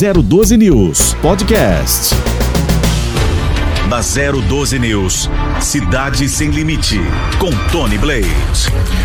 012 News Podcast. Na 012 News, Cidade Sem Limite, com Tony Blade.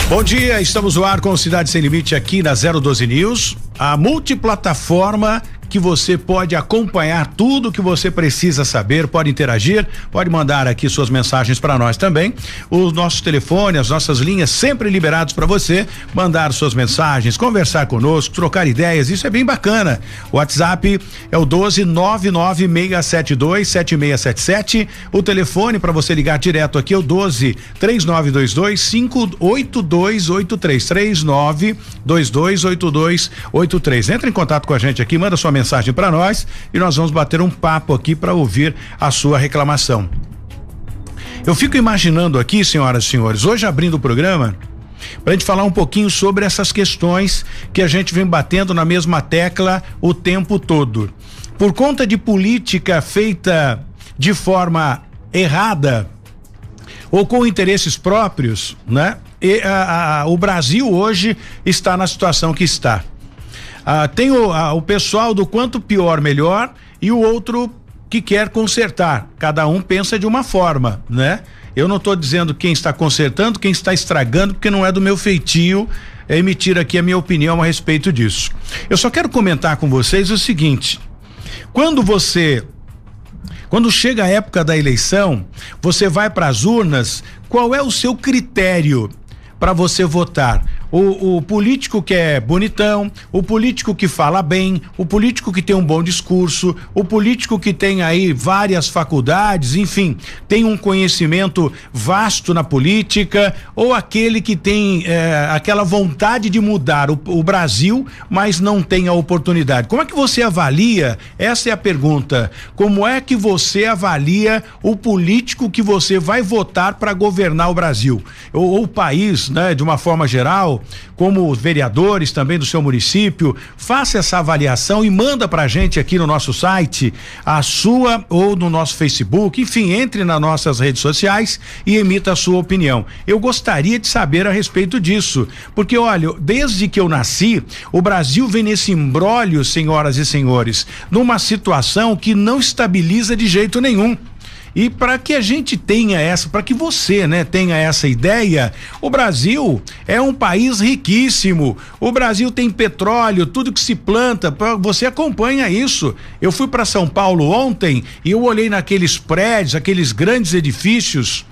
Bom dia, estamos no ar com Cidade Sem Limite aqui na 012 News, a multiplataforma que você pode acompanhar tudo que você precisa saber, pode interagir, pode mandar aqui suas mensagens para nós também. Os nossos telefones, as nossas linhas sempre liberados para você mandar suas mensagens, conversar conosco, trocar ideias, isso é bem bacana. O WhatsApp é o 12 99672 7677. O telefone para você ligar direto aqui é o 12 3922 58283 39 228283. Entra em contato com a gente aqui, manda sua mensagem para nós e nós vamos bater um papo aqui para ouvir a sua reclamação. Eu fico imaginando aqui, senhoras e senhores, hoje abrindo o programa, para a gente falar um pouquinho sobre essas questões que a gente vem batendo na mesma tecla o tempo todo. Por conta de política feita de forma errada ou com interesses próprios, né? E, a, a, o Brasil hoje está na situação que está. Ah, tem o, ah, o pessoal do quanto pior, melhor, e o outro que quer consertar. Cada um pensa de uma forma, né? Eu não estou dizendo quem está consertando, quem está estragando, porque não é do meu feitio emitir aqui a minha opinião a respeito disso. Eu só quero comentar com vocês o seguinte: quando você quando chega a época da eleição, você vai para as urnas, qual é o seu critério para você votar? O, o político que é bonitão, o político que fala bem, o político que tem um bom discurso, o político que tem aí várias faculdades, enfim, tem um conhecimento vasto na política, ou aquele que tem eh, aquela vontade de mudar o, o Brasil, mas não tem a oportunidade. Como é que você avalia? Essa é a pergunta. Como é que você avalia o político que você vai votar para governar o Brasil? Ou, ou o país, né, de uma forma geral, como vereadores também do seu município, faça essa avaliação e manda pra gente aqui no nosso site, a sua ou no nosso Facebook, enfim, entre nas nossas redes sociais e emita a sua opinião. Eu gostaria de saber a respeito disso, porque olha, desde que eu nasci, o Brasil vem nesse imbróglio, senhoras e senhores, numa situação que não estabiliza de jeito nenhum. E para que a gente tenha essa, para que você, né, tenha essa ideia, o Brasil é um país riquíssimo. O Brasil tem petróleo, tudo que se planta, você acompanha isso. Eu fui para São Paulo ontem e eu olhei naqueles prédios, aqueles grandes edifícios.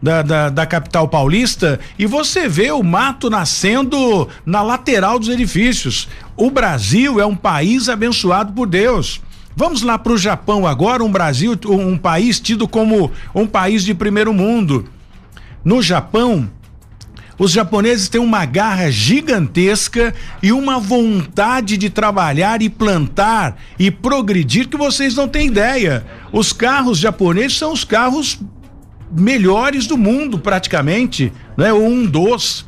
Da, da, da, capital paulista e você vê o mato nascendo na lateral dos edifícios. O Brasil é um país abençoado por Deus. Vamos lá para o Japão agora, um Brasil, um país tido como um país de primeiro mundo. No Japão, os japoneses têm uma garra gigantesca e uma vontade de trabalhar e plantar e progredir que vocês não têm ideia. Os carros japoneses são os carros melhores do mundo, praticamente, né? Um dos.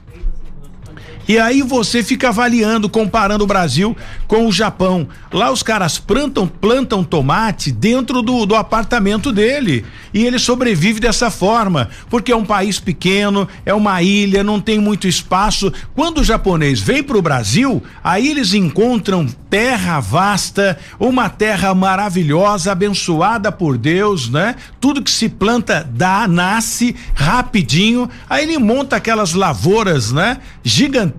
E aí você fica avaliando, comparando o Brasil com o Japão. Lá os caras plantam, plantam tomate dentro do, do apartamento dele. E ele sobrevive dessa forma, porque é um país pequeno, é uma ilha, não tem muito espaço. Quando o japonês vem para o Brasil, aí eles encontram terra vasta, uma terra maravilhosa, abençoada por Deus, né? Tudo que se planta dá, nasce rapidinho. Aí ele monta aquelas lavouras, né? Gigantescas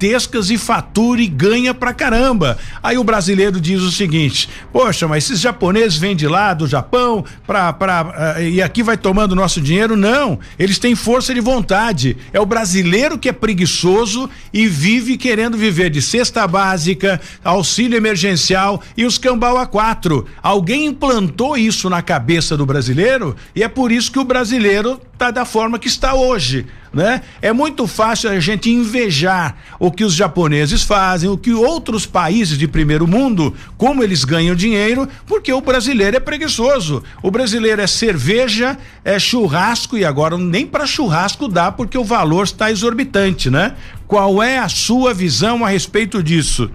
e fatura e ganha pra caramba. Aí o brasileiro diz o seguinte: Poxa, mas esses japoneses vêm de lá, do Japão, pra, pra, uh, e aqui vai tomando nosso dinheiro? Não, eles têm força de vontade. É o brasileiro que é preguiçoso e vive querendo viver de cesta básica, auxílio emergencial e os cambau a quatro. Alguém implantou isso na cabeça do brasileiro e é por isso que o brasileiro tá da forma que está hoje, né? É muito fácil a gente invejar o que os japoneses fazem, o que outros países de primeiro mundo, como eles ganham dinheiro, porque o brasileiro é preguiçoso. O brasileiro é cerveja, é churrasco e agora nem para churrasco dá porque o valor está exorbitante, né? Qual é a sua visão a respeito disso?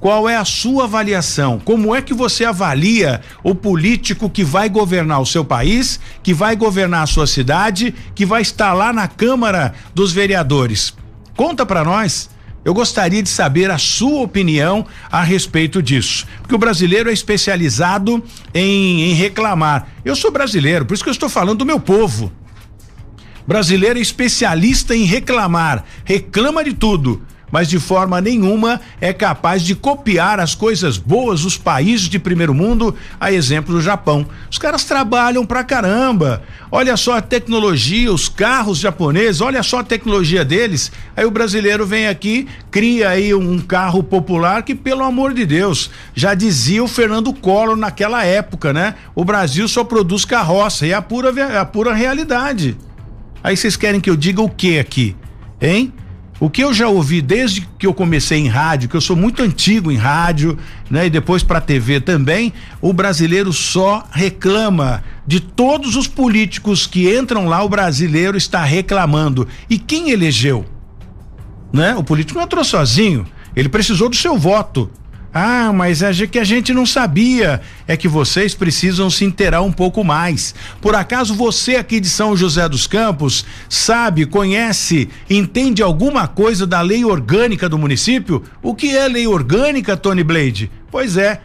Qual é a sua avaliação? Como é que você avalia o político que vai governar o seu país, que vai governar a sua cidade, que vai estar lá na Câmara dos Vereadores? Conta para nós. Eu gostaria de saber a sua opinião a respeito disso. Porque o brasileiro é especializado em, em reclamar. Eu sou brasileiro, por isso que eu estou falando do meu povo. Brasileiro é especialista em reclamar, reclama de tudo mas de forma nenhuma é capaz de copiar as coisas boas dos países de primeiro mundo, a exemplo do Japão. Os caras trabalham pra caramba. Olha só a tecnologia, os carros japoneses, olha só a tecnologia deles. Aí o brasileiro vem aqui, cria aí um carro popular que, pelo amor de Deus, já dizia o Fernando Collor naquela época, né? O Brasil só produz carroça e é a pura, é a pura realidade. Aí vocês querem que eu diga o que aqui? Hein? O que eu já ouvi desde que eu comecei em rádio, que eu sou muito antigo em rádio, né, e depois para TV também, o brasileiro só reclama de todos os políticos que entram lá, o brasileiro está reclamando. E quem elegeu? Né? O político não entrou sozinho, ele precisou do seu voto. Ah, mas é que a gente não sabia. É que vocês precisam se inteirar um pouco mais. Por acaso você aqui de São José dos Campos sabe, conhece, entende alguma coisa da lei orgânica do município? O que é lei orgânica, Tony Blade? Pois é,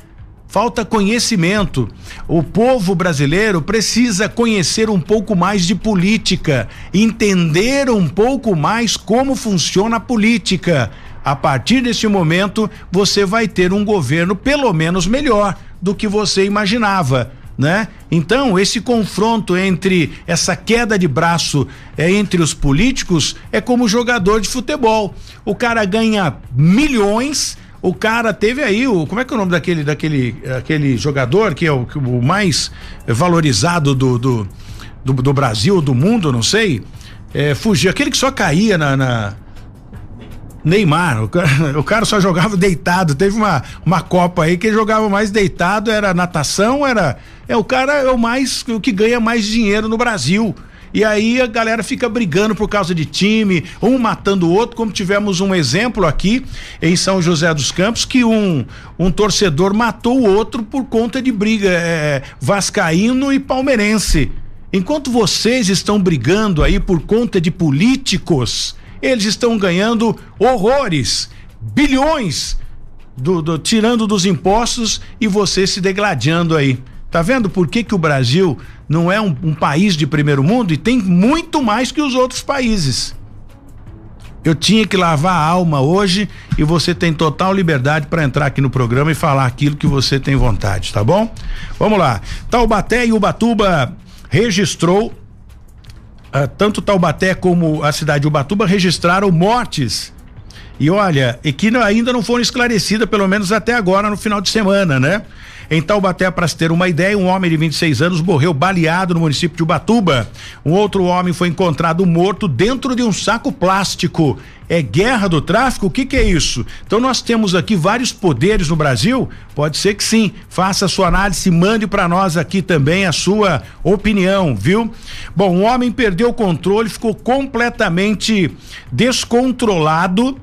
falta conhecimento. O povo brasileiro precisa conhecer um pouco mais de política, entender um pouco mais como funciona a política. A partir desse momento, você vai ter um governo pelo menos melhor do que você imaginava. Né? Então, esse confronto entre essa queda de braço é, entre os políticos é como jogador de futebol. O cara ganha milhões, o cara teve aí o como é que é o nome daquele daquele aquele jogador que é o, o mais valorizado do do, do, do Brasil, do mundo, não sei, é, fugiu aquele que só caía na, na Neymar, o cara, o cara, só jogava deitado. Teve uma, uma Copa aí que jogava mais deitado, era natação, era. É o cara é o mais o que ganha mais dinheiro no Brasil. E aí a galera fica brigando por causa de time, um matando o outro, como tivemos um exemplo aqui em São José dos Campos, que um, um torcedor matou o outro por conta de briga é, vascaíno e palmeirense. Enquanto vocês estão brigando aí por conta de políticos, eles estão ganhando horrores, bilhões, do, do, tirando dos impostos e você se degladiando aí. Tá vendo por que, que o Brasil não é um, um país de primeiro mundo e tem muito mais que os outros países? Eu tinha que lavar a alma hoje e você tem total liberdade para entrar aqui no programa e falar aquilo que você tem vontade, tá bom? Vamos lá. Taubaté e Ubatuba registrou ah, tanto Taubaté como a cidade de Ubatuba registraram mortes. E olha, e que ainda não foram esclarecidas, pelo menos até agora no final de semana, né? Em Taubaté, para se ter uma ideia, um homem de 26 anos morreu baleado no município de Ubatuba. Um outro homem foi encontrado morto dentro de um saco plástico. É guerra do tráfico? O que, que é isso? Então nós temos aqui vários poderes no Brasil? Pode ser que sim. Faça a sua análise, mande para nós aqui também a sua opinião, viu? Bom, um homem perdeu o controle, ficou completamente descontrolado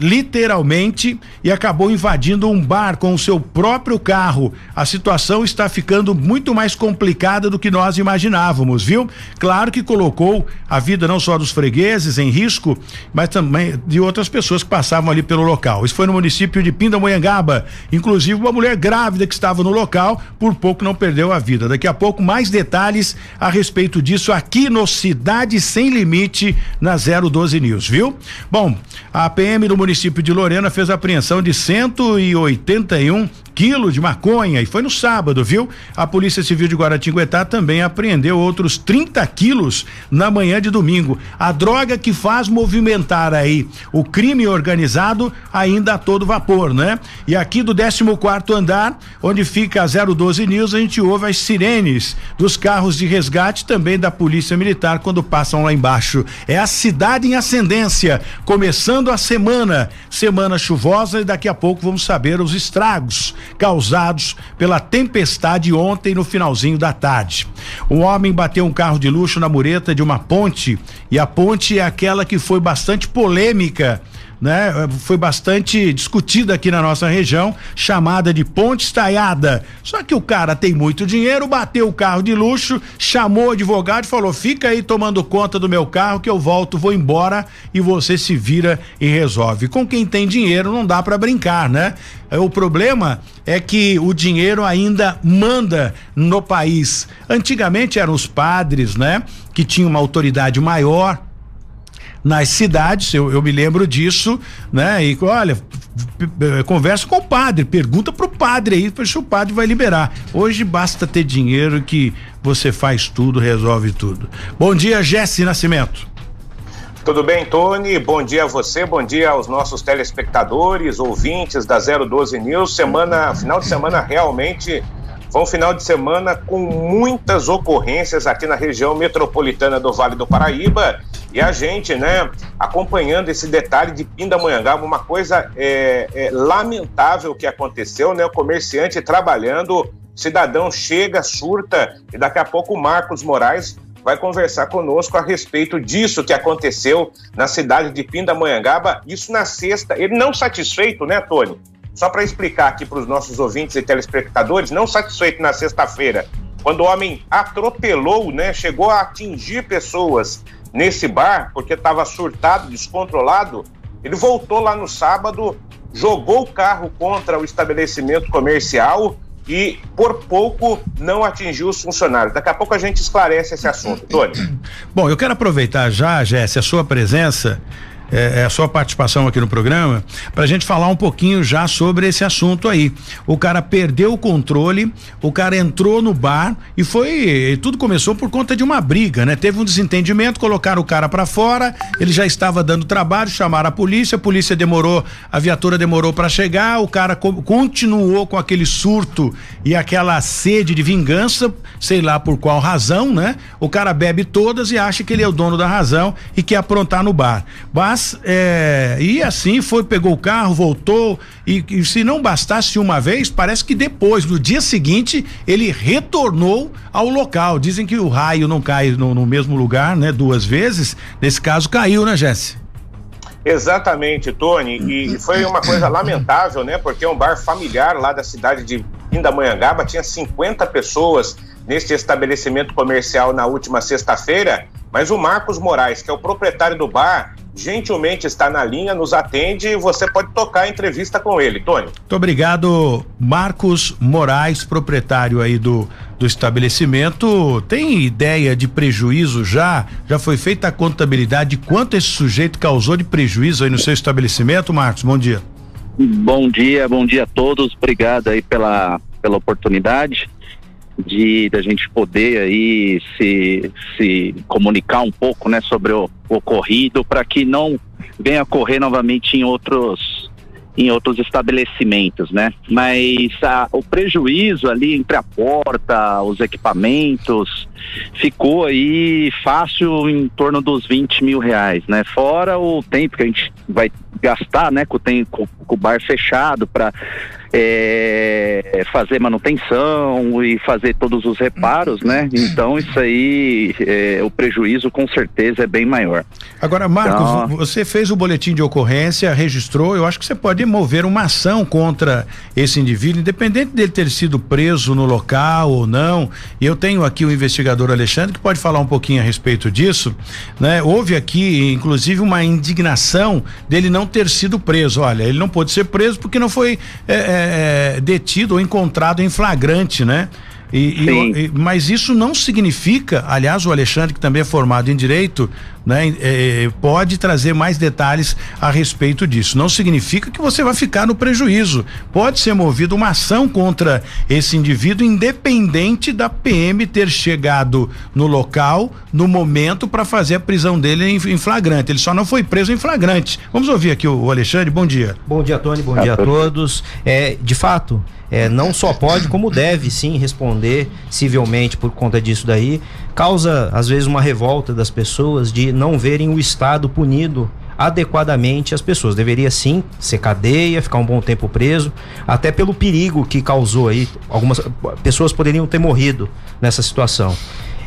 literalmente, e acabou invadindo um bar com o seu próprio carro. A situação está ficando muito mais complicada do que nós imaginávamos, viu? Claro que colocou a vida não só dos fregueses em risco, mas também de outras pessoas que passavam ali pelo local. Isso foi no município de Pindamonhangaba. Inclusive, uma mulher grávida que estava no local, por pouco não perdeu a vida. Daqui a pouco, mais detalhes a respeito disso aqui no Cidade Sem Limite, na 012 News, viu? Bom, a PM do município município de Lorena fez apreensão de 181 quilos de maconha e foi no sábado, viu? A Polícia Civil de Guaratinguetá também apreendeu outros 30 quilos na manhã de domingo. A droga que faz movimentar aí o crime organizado ainda a todo vapor, né? E aqui do 14 quarto andar, onde fica a 012 News, a gente ouve as sirenes dos carros de resgate também da Polícia Militar quando passam lá embaixo. É a cidade em ascendência, começando a semana semana, chuvosa e daqui a pouco vamos saber os estragos causados pela tempestade ontem no finalzinho da tarde. Um homem bateu um carro de luxo na mureta de uma ponte e a ponte é aquela que foi bastante polêmica né? Foi bastante discutida aqui na nossa região, chamada de ponte estaiada. Só que o cara tem muito dinheiro, bateu o carro de luxo, chamou o advogado e falou: "Fica aí tomando conta do meu carro que eu volto, vou embora e você se vira e resolve". Com quem tem dinheiro não dá para brincar, né? O problema é que o dinheiro ainda manda no país. Antigamente eram os padres, né? Que tinham uma autoridade maior nas cidades, eu, eu me lembro disso, né? E olha, conversa com o padre, pergunta pro padre aí se o padre vai liberar. Hoje basta ter dinheiro que você faz tudo, resolve tudo. Bom dia, Jesse Nascimento. Tudo bem, Tony? Bom dia a você, bom dia aos nossos telespectadores, ouvintes da 012 News. Semana, final de semana realmente foi um final de semana com muitas ocorrências aqui na região metropolitana do Vale do Paraíba e a gente, né, acompanhando esse detalhe de Pindamonhangaba, uma coisa é, é, lamentável que aconteceu, né? O comerciante trabalhando, cidadão chega, surta e daqui a pouco o Marcos Moraes vai conversar conosco a respeito disso que aconteceu na cidade de Pindamonhangaba, isso na sexta. Ele não satisfeito, né, Tony? Só para explicar aqui para os nossos ouvintes e telespectadores, não satisfeito na sexta-feira, quando o homem atropelou, né, chegou a atingir pessoas nesse bar, porque estava surtado, descontrolado, ele voltou lá no sábado, jogou o carro contra o estabelecimento comercial, e por pouco não atingiu os funcionários. Daqui a pouco a gente esclarece esse assunto. Tony. Bom, eu quero aproveitar já, Jesse, a sua presença é, é, a sua participação aqui no programa para a gente falar um pouquinho já sobre esse assunto aí. O cara perdeu o controle, o cara entrou no bar e foi. Tudo começou por conta de uma briga, né? Teve um desentendimento, colocaram o cara para fora, ele já estava dando trabalho, chamaram a polícia, a polícia demorou, a viatura demorou para chegar, o cara co continuou com aquele surto e aquela sede de vingança, sei lá por qual razão, né? O cara bebe todas e acha que ele é o dono da razão e quer aprontar no bar. Mas mas, é, e assim foi, pegou o carro, voltou, e, e, se não bastasse uma vez, parece que depois, no dia seguinte, ele retornou ao local. Dizem que o raio não cai no, no mesmo lugar, né? Duas vezes. Nesse caso, caiu, né, Jesse? Exatamente, Tony. E foi uma coisa lamentável, né? Porque é um bar familiar lá da cidade de Pindamonhangaba, tinha 50 pessoas neste estabelecimento comercial na última sexta-feira, mas o Marcos Moraes, que é o proprietário do bar, gentilmente está na linha, nos atende e você pode tocar a entrevista com ele, Tony. Muito obrigado, Marcos Moraes, proprietário aí do, do estabelecimento. Tem ideia de prejuízo já? Já foi feita a contabilidade de quanto esse sujeito causou de prejuízo aí no seu estabelecimento, Marcos? Bom dia. Bom dia, bom dia a todos. Obrigado aí pela, pela oportunidade de da gente poder aí se, se comunicar um pouco, né, sobre o, o ocorrido para que não venha ocorrer novamente em outros em outros estabelecimentos, né? Mas a, o prejuízo ali entre a porta, os equipamentos, ficou aí fácil em torno dos 20 mil reais, né? Fora o tempo que a gente vai gastar, né? Com, tem, com, com o bar fechado para é, fazer manutenção e fazer todos os reparos, né? Então isso aí, é, o prejuízo com certeza é bem maior. Agora, Marcos, então, você fez o boletim de ocorrência, registrou, eu acho que você pode mover uma ação contra esse indivíduo, independente dele ter sido preso no local ou não. E eu tenho aqui o investigador Alexandre que pode falar um pouquinho a respeito disso, né? Houve aqui, inclusive, uma indignação dele não ter sido preso. Olha, ele não pôde ser preso porque não foi é, é é, detido ou encontrado em flagrante, né? E, e, mas isso não significa, aliás, o Alexandre, que também é formado em direito, né, é, pode trazer mais detalhes a respeito disso. Não significa que você vai ficar no prejuízo. Pode ser movida uma ação contra esse indivíduo, independente da PM ter chegado no local, no momento, para fazer a prisão dele em, em, flagrante. Ele só não foi preso em flagrante. Vamos ouvir aqui o, o Alexandre. Bom dia. Bom dia, Tony. Bom dia a todos. É, de fato é, não só pode, como deve sim responder civilmente por conta disso daí. Causa, às vezes, uma revolta das pessoas de não verem o Estado punido adequadamente as pessoas. Deveria sim ser cadeia, ficar um bom tempo preso, até pelo perigo que causou aí. Algumas pessoas poderiam ter morrido nessa situação.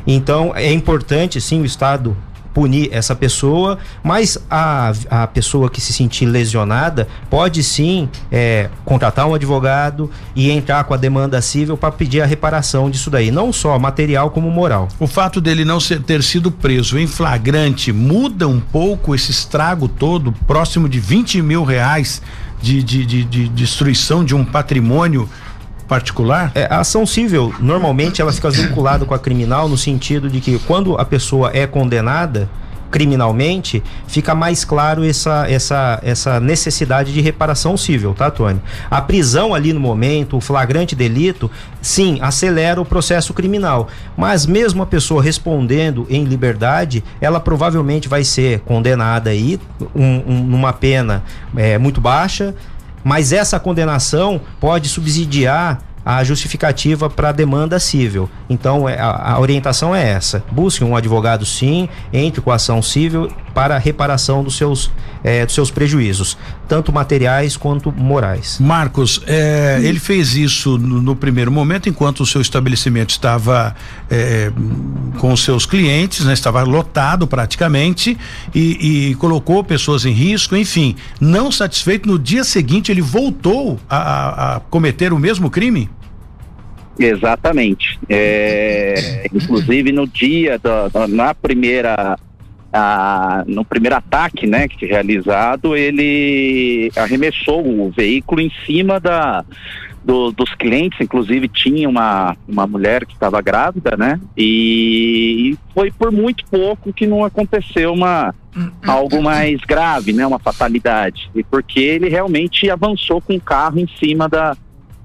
Então é importante sim o Estado punir essa pessoa, mas a, a pessoa que se sentir lesionada pode sim é, contratar um advogado e entrar com a demanda civil para pedir a reparação disso daí, não só material como moral. O fato dele não ser, ter sido preso em flagrante muda um pouco esse estrago todo, próximo de 20 mil reais de, de, de, de destruição de um patrimônio particular? É, a ação civil, normalmente, ela fica vinculada com a criminal no sentido de que quando a pessoa é condenada criminalmente, fica mais claro essa, essa, essa necessidade de reparação civil, tá, Tony? A prisão ali no momento, o flagrante delito, sim, acelera o processo criminal. Mas mesmo a pessoa respondendo em liberdade, ela provavelmente vai ser condenada aí um, um, numa pena é, muito baixa, mas essa condenação pode subsidiar a justificativa para a demanda civil. Então, é, a, a, orientação é essa: busque um advogado, sim, entre com a ação civil para reparação dos seus, é, dos seus prejuízos, tanto materiais quanto morais. Marcos, é, ele fez isso no, no, primeiro momento, enquanto o seu estabelecimento estava é, com os seus clientes, né, estava lotado praticamente, e, e, colocou pessoas em risco, enfim. Não satisfeito, no dia seguinte ele voltou a, a, a cometer o mesmo crime? Exatamente. É, inclusive no dia da, na primeira a, no primeiro ataque, né, que realizado, ele arremessou o veículo em cima da do, dos clientes, inclusive tinha uma, uma mulher que estava grávida, né? E foi por muito pouco que não aconteceu uma algo mais grave, né? Uma fatalidade. E porque ele realmente avançou com o carro em cima da,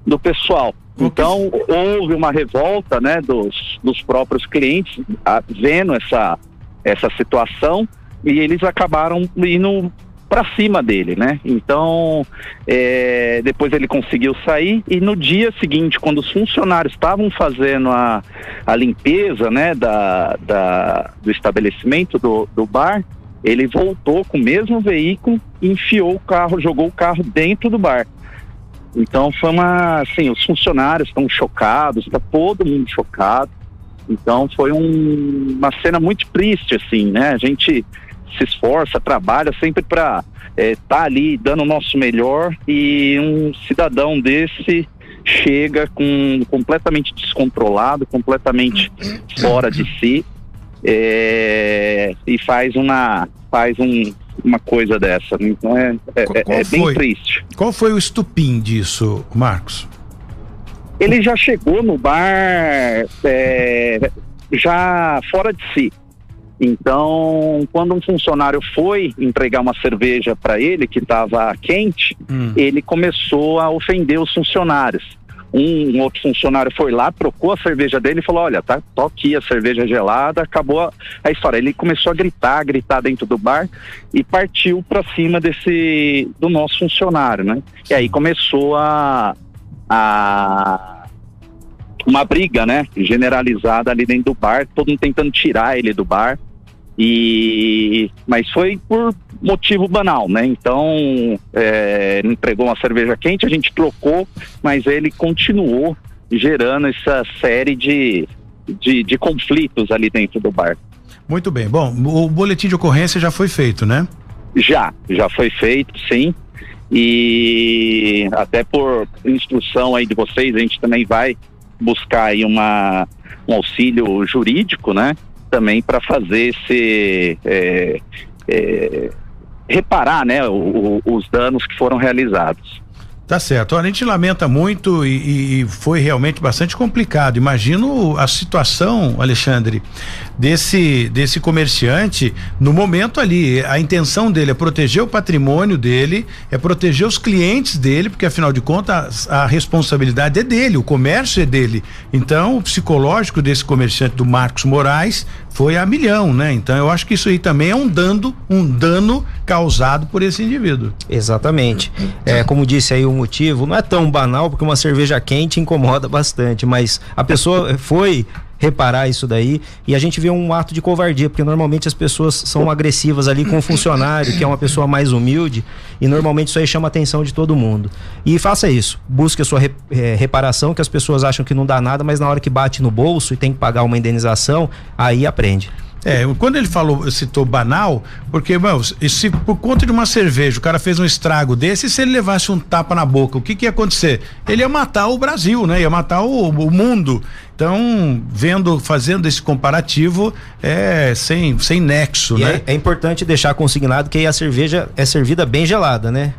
do pessoal. Então houve uma revolta, né, dos, dos próprios clientes, a, vendo essa essa situação e eles acabaram indo para cima dele, né? Então, é, depois ele conseguiu sair e no dia seguinte, quando os funcionários estavam fazendo a, a limpeza, né, da, da, do estabelecimento do, do bar, ele voltou com o mesmo veículo, enfiou o carro, jogou o carro dentro do bar. Então foi uma, assim, os funcionários estão chocados, está todo mundo chocado. Então foi um, uma cena muito triste, assim, né? A gente se esforça, trabalha sempre para estar é, tá ali dando o nosso melhor e um cidadão desse chega com completamente descontrolado, completamente fora de si é, e faz uma faz um, uma coisa dessa. Então é, é, é bem triste. Qual foi o estupim disso, Marcos? Ele já chegou no bar é, já fora de si. Então, quando um funcionário foi entregar uma cerveja para ele que estava quente, hum. ele começou a ofender os funcionários. Um, um, outro funcionário foi lá, trocou a cerveja dele e falou: Olha, tá, tô aqui a cerveja gelada, acabou a, a história. Ele começou a gritar, gritar dentro do bar e partiu para cima desse do nosso funcionário, né? E aí começou a, a uma briga, né, generalizada ali dentro do bar, todo mundo tentando tirar ele do bar. E mas foi por motivo banal, né? Então é, entregou uma cerveja quente, a gente trocou, mas ele continuou gerando essa série de, de, de conflitos ali dentro do bar. Muito bem. Bom, o boletim de ocorrência já foi feito, né? Já, já foi feito, sim e até por instrução aí de vocês, a gente também vai buscar aí uma, um auxílio jurídico, né? Também para fazer esse é, é, reparar, né, o, o, os danos que foram realizados. Tá certo. a gente lamenta muito e, e, foi realmente bastante complicado. Imagino a situação, Alexandre, desse desse comerciante no momento ali. A intenção dele é proteger o patrimônio dele, é proteger os clientes dele, porque afinal de contas a, a responsabilidade é dele, o comércio é dele. Então, o psicológico desse comerciante do Marcos Moraes foi a milhão, né? Então eu acho que isso aí também é um dano, um dano causado por esse indivíduo. Exatamente. É, como disse aí o motivo, não é tão banal porque uma cerveja quente incomoda bastante, mas a pessoa foi reparar isso daí. E a gente vê um ato de covardia, porque normalmente as pessoas são agressivas ali com o funcionário, que é uma pessoa mais humilde, e normalmente isso aí chama a atenção de todo mundo. E faça isso, busque a sua re, é, reparação, que as pessoas acham que não dá nada, mas na hora que bate no bolso e tem que pagar uma indenização, aí aprende. É, quando ele falou, citou banal, porque, mano, se por conta de uma cerveja o cara fez um estrago desse, se ele levasse um tapa na boca, o que que ia acontecer? Ele ia matar o Brasil, né? Ia matar o, o mundo. Então, vendo, fazendo esse comparativo, é sem, sem nexo, e né? É, é importante deixar consignado que a cerveja é servida bem gelada, né?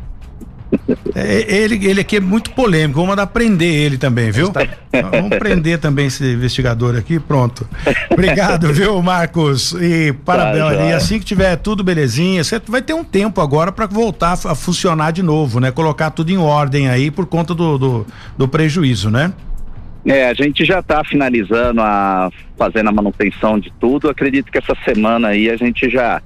É, ele, ele aqui é muito polêmico, vamos mandar prender ele também, viu? Tá... Vamos prender também esse investigador aqui, pronto. Obrigado, viu, Marcos? E parabéns. Tá, e assim que tiver tudo belezinha, você vai ter um tempo agora para voltar a funcionar de novo, né? Colocar tudo em ordem aí por conta do, do, do prejuízo, né? É, a gente já está finalizando a fazendo a manutenção de tudo. Acredito que essa semana aí a gente já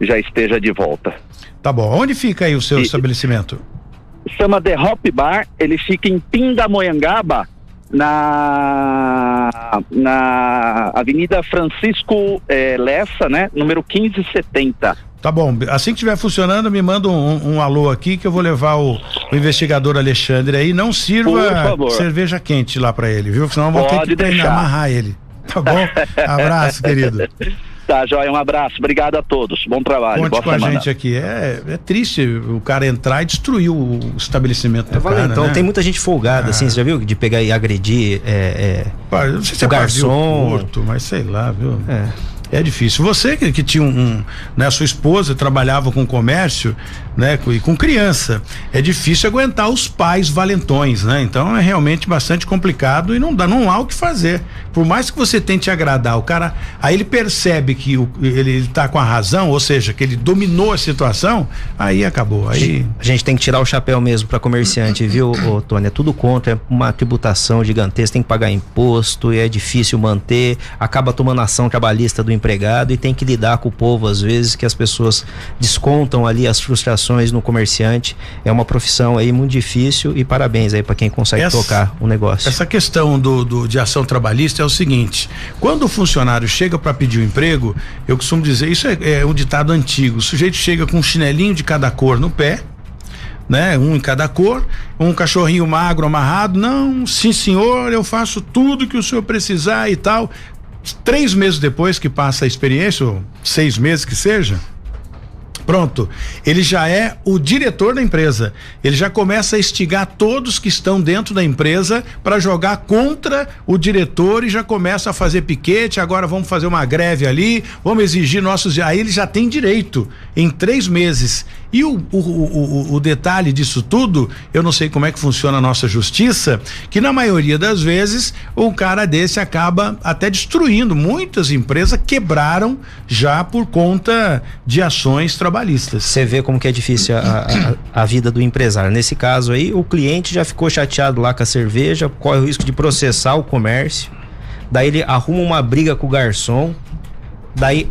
já esteja de volta. Tá bom. Onde fica aí o seu e, estabelecimento? Chama The Hop Bar, ele fica em Pindamonhangaba, na, na Avenida Francisco eh, Lessa, né? Número 1570. Tá bom, assim que estiver funcionando, me manda um, um, alô aqui que eu vou levar o, o investigador Alexandre aí. Não sirva cerveja quente lá para ele, viu? Senão eu vou Pode ter que treinar, amarrar ele. Tá bom? Abraço, querido. Tá, Joia, um abraço. Obrigado a todos. Bom trabalho. Conte com semana. a gente aqui. É, é triste o cara entrar e destruir o estabelecimento é, do cara, Então, né? tem muita gente folgada, ah. assim, você já viu? De pegar e agredir é, é, não sei se o é garçom. Curto, mas sei lá, viu? É. É difícil. Você que, que tinha um, um, né, sua esposa trabalhava com comércio, né, e com criança, é difícil aguentar os pais valentões, né? Então é realmente bastante complicado e não dá, não há o que fazer. Por mais que você tente agradar o cara, aí ele percebe que o, ele está com a razão, ou seja, que ele dominou a situação, aí acabou. Aí a gente tem que tirar o chapéu mesmo para comerciante, viu, ô, Tony? É tudo contra, é uma tributação gigantesca, tem que pagar imposto e é difícil manter, acaba tomando ação trabalhista do empregado e tem que lidar com o povo às vezes que as pessoas descontam ali as frustrações no comerciante. É uma profissão aí muito difícil e parabéns aí para quem consegue essa, tocar o negócio. Essa questão do, do, de ação trabalhista é o seguinte: quando o funcionário chega para pedir o um emprego, eu costumo dizer isso é, é um ditado antigo. O sujeito chega com um chinelinho de cada cor no pé né? Um em cada cor, um cachorrinho magro amarrado. Não, sim senhor, eu faço tudo que o senhor precisar e tal três meses depois que passa a experiência, ou seis meses que seja, Pronto. Ele já é o diretor da empresa. Ele já começa a instigar todos que estão dentro da empresa para jogar contra o diretor e já começa a fazer piquete. Agora vamos fazer uma greve ali, vamos exigir nossos. Aí ele já tem direito em três meses. E o, o, o, o detalhe disso tudo, eu não sei como é que funciona a nossa justiça, que na maioria das vezes um cara desse acaba até destruindo. Muitas empresas quebraram já por conta de ações trabalhistas. Você vê como que é difícil a, a, a, vida do empresário. Nesse caso aí, o cliente já ficou chateado lá com a cerveja, corre o risco de processar o comércio. Daí ele arruma uma briga com o garçom. Daí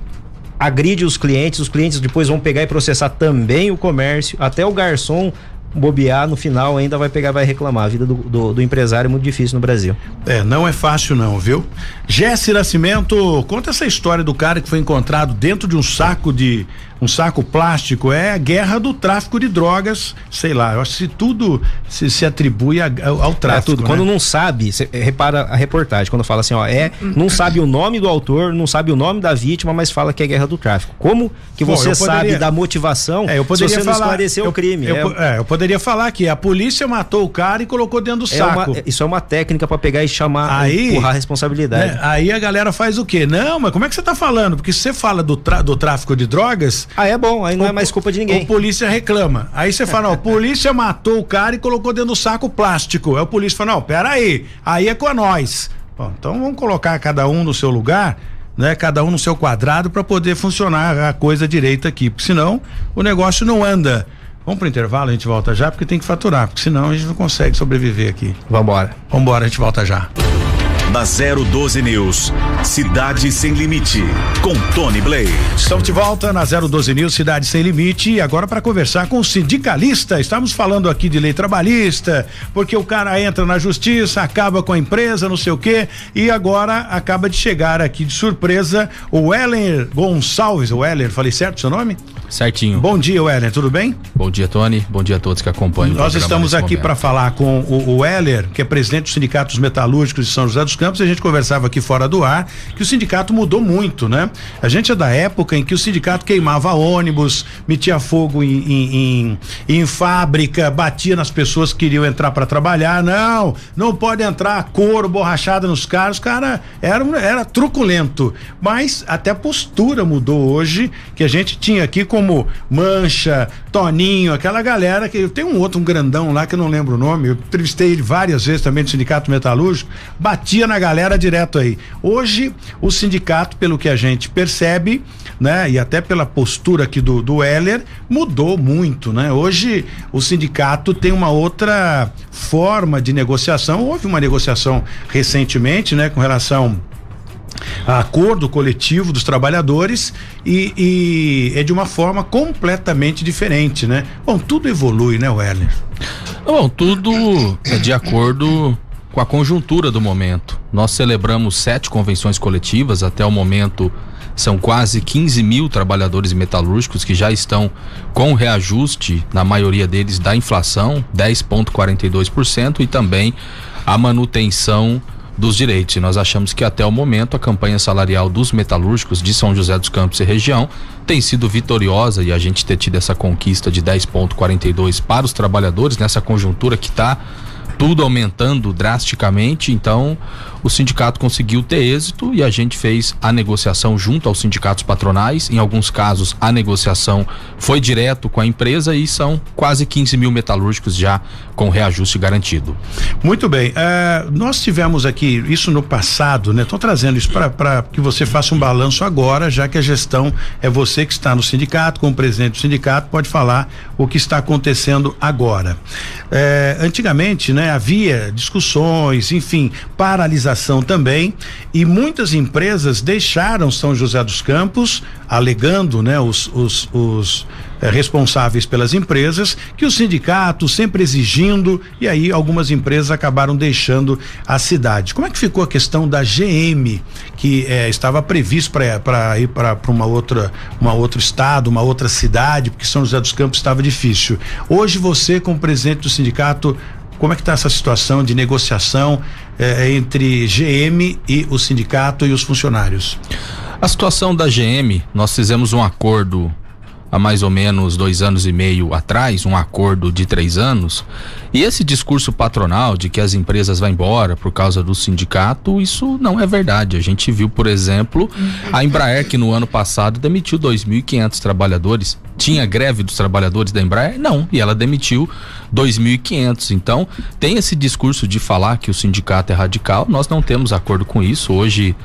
agride os clientes, os clientes depois vão pegar e processar também o comércio, até o garçom bobear no final ainda vai pegar vai reclamar. A vida do, do, do, empresário é muito difícil no Brasil. É, não é fácil não, viu? Jesse Nascimento, conta essa história do cara que foi encontrado dentro de um saco de um saco plástico é a guerra do tráfico de drogas, sei lá, eu acho que tudo se, se atribui a, ao, ao, tráfico. É tudo. Né? Quando não sabe, cê, repara a reportagem, quando fala assim, ó, é, não sabe o nome do autor, não sabe o nome da vítima, mas fala que é guerra do tráfico. Como que Bom, você poderia, sabe da motivação é, eu poderia se você falar, não esclareceu eu, o crime? Eu, é, eu poderia falar que a polícia matou o cara e colocou dentro do é saco. Uma, isso é uma técnica para pegar e chamar, aí, empurrar a responsabilidade. Né, aí a galera faz o quê? Não, mas como é que você tá falando? Porque se você fala do, do tráfico de drogas... Ah, é bom, aí não é mais culpa de ninguém. O polícia reclama. Aí você fala, ó, o polícia matou o cara e colocou dentro do saco plástico. Aí o polícia fala, não, pera aí, aí é com nós. Bom, então vamos colocar cada um no seu lugar, né? Cada um no seu quadrado para poder funcionar a coisa direita aqui, porque senão o negócio não anda. Vamos pro intervalo, a gente volta já, porque tem que faturar, porque senão a gente não consegue sobreviver aqui. Vambora. Vambora, a gente volta já da 012 News. Cidade Sem Limite, com Tony Blaze. Estamos de volta na 012 News, Cidade Sem Limite, e agora para conversar com o sindicalista. Estamos falando aqui de lei trabalhista, porque o cara entra na justiça, acaba com a empresa, não sei o quê, e agora acaba de chegar aqui de surpresa o Weller Gonçalves. O Weller, falei certo seu nome? Certinho. Bom dia, Weller, tudo bem? Bom dia, Tony. Bom dia a todos que acompanham. Nós estamos aqui para falar com o, o Weller, que é presidente do Sindicato dos Metalúrgicos de São José dos Campos, a gente conversava aqui fora do ar, que o sindicato mudou muito, né? A gente é da época em que o sindicato queimava ônibus, metia fogo em, em, em, em fábrica, batia nas pessoas que queriam entrar para trabalhar. Não, não pode entrar couro, borrachada nos carros. Cara, era, era truculento. Mas até a postura mudou hoje, que a gente tinha aqui como Mancha, Toninho, aquela galera que tem um outro, um grandão lá que eu não lembro o nome. Eu entrevistei ele várias vezes também do Sindicato Metalúrgico, batia na galera direto aí. Hoje, o sindicato, pelo que a gente percebe, né, e até pela postura aqui do, do Heller, mudou muito, né? Hoje, o sindicato tem uma outra forma de negociação. Houve uma negociação recentemente, né, com relação acordo coletivo dos trabalhadores e, e, é de uma forma completamente diferente, né? Bom, tudo evolui, né, Werner? Bom, tudo é de acordo com a conjuntura do momento. Nós celebramos sete convenções coletivas até o momento. São quase 15 mil trabalhadores metalúrgicos que já estão com reajuste, na maioria deles, da inflação, 10,42%, e também a manutenção dos direitos. E nós achamos que até o momento a campanha salarial dos metalúrgicos de São José dos Campos e região tem sido vitoriosa e a gente ter tido essa conquista de 10,42 para os trabalhadores nessa conjuntura que está tudo aumentando drasticamente, então o sindicato conseguiu ter êxito e a gente fez a negociação junto aos sindicatos patronais. Em alguns casos, a negociação foi direto com a empresa e são quase 15 mil metalúrgicos já com reajuste garantido. Muito bem. Uh, nós tivemos aqui isso no passado, né? Estou trazendo isso para que você faça um balanço agora, já que a gestão é você que está no sindicato, como presidente do sindicato, pode falar o que está acontecendo agora. Uh, antigamente, né? Havia discussões, enfim, paralisação também, e muitas empresas deixaram São José dos Campos, alegando, né, os, os, os eh, responsáveis pelas empresas, que o sindicato sempre exigindo, e aí algumas empresas acabaram deixando a cidade. Como é que ficou a questão da GM, que eh, estava previsto para ir para uma outra, uma outro estado, uma outra cidade, porque São José dos Campos estava difícil. Hoje você, como presidente do sindicato, como é que está essa situação de negociação eh, entre GM e o sindicato e os funcionários? A situação da GM, nós fizemos um acordo há mais ou menos dois anos e meio atrás, um acordo de três anos, e esse discurso patronal de que as empresas vão embora por causa do sindicato, isso não é verdade. A gente viu, por exemplo, a Embraer que no ano passado demitiu 2.500 trabalhadores. Tinha greve dos trabalhadores da Embraer? Não, e ela demitiu 2.500. Então, tem esse discurso de falar que o sindicato é radical. Nós não temos acordo com isso. Hoje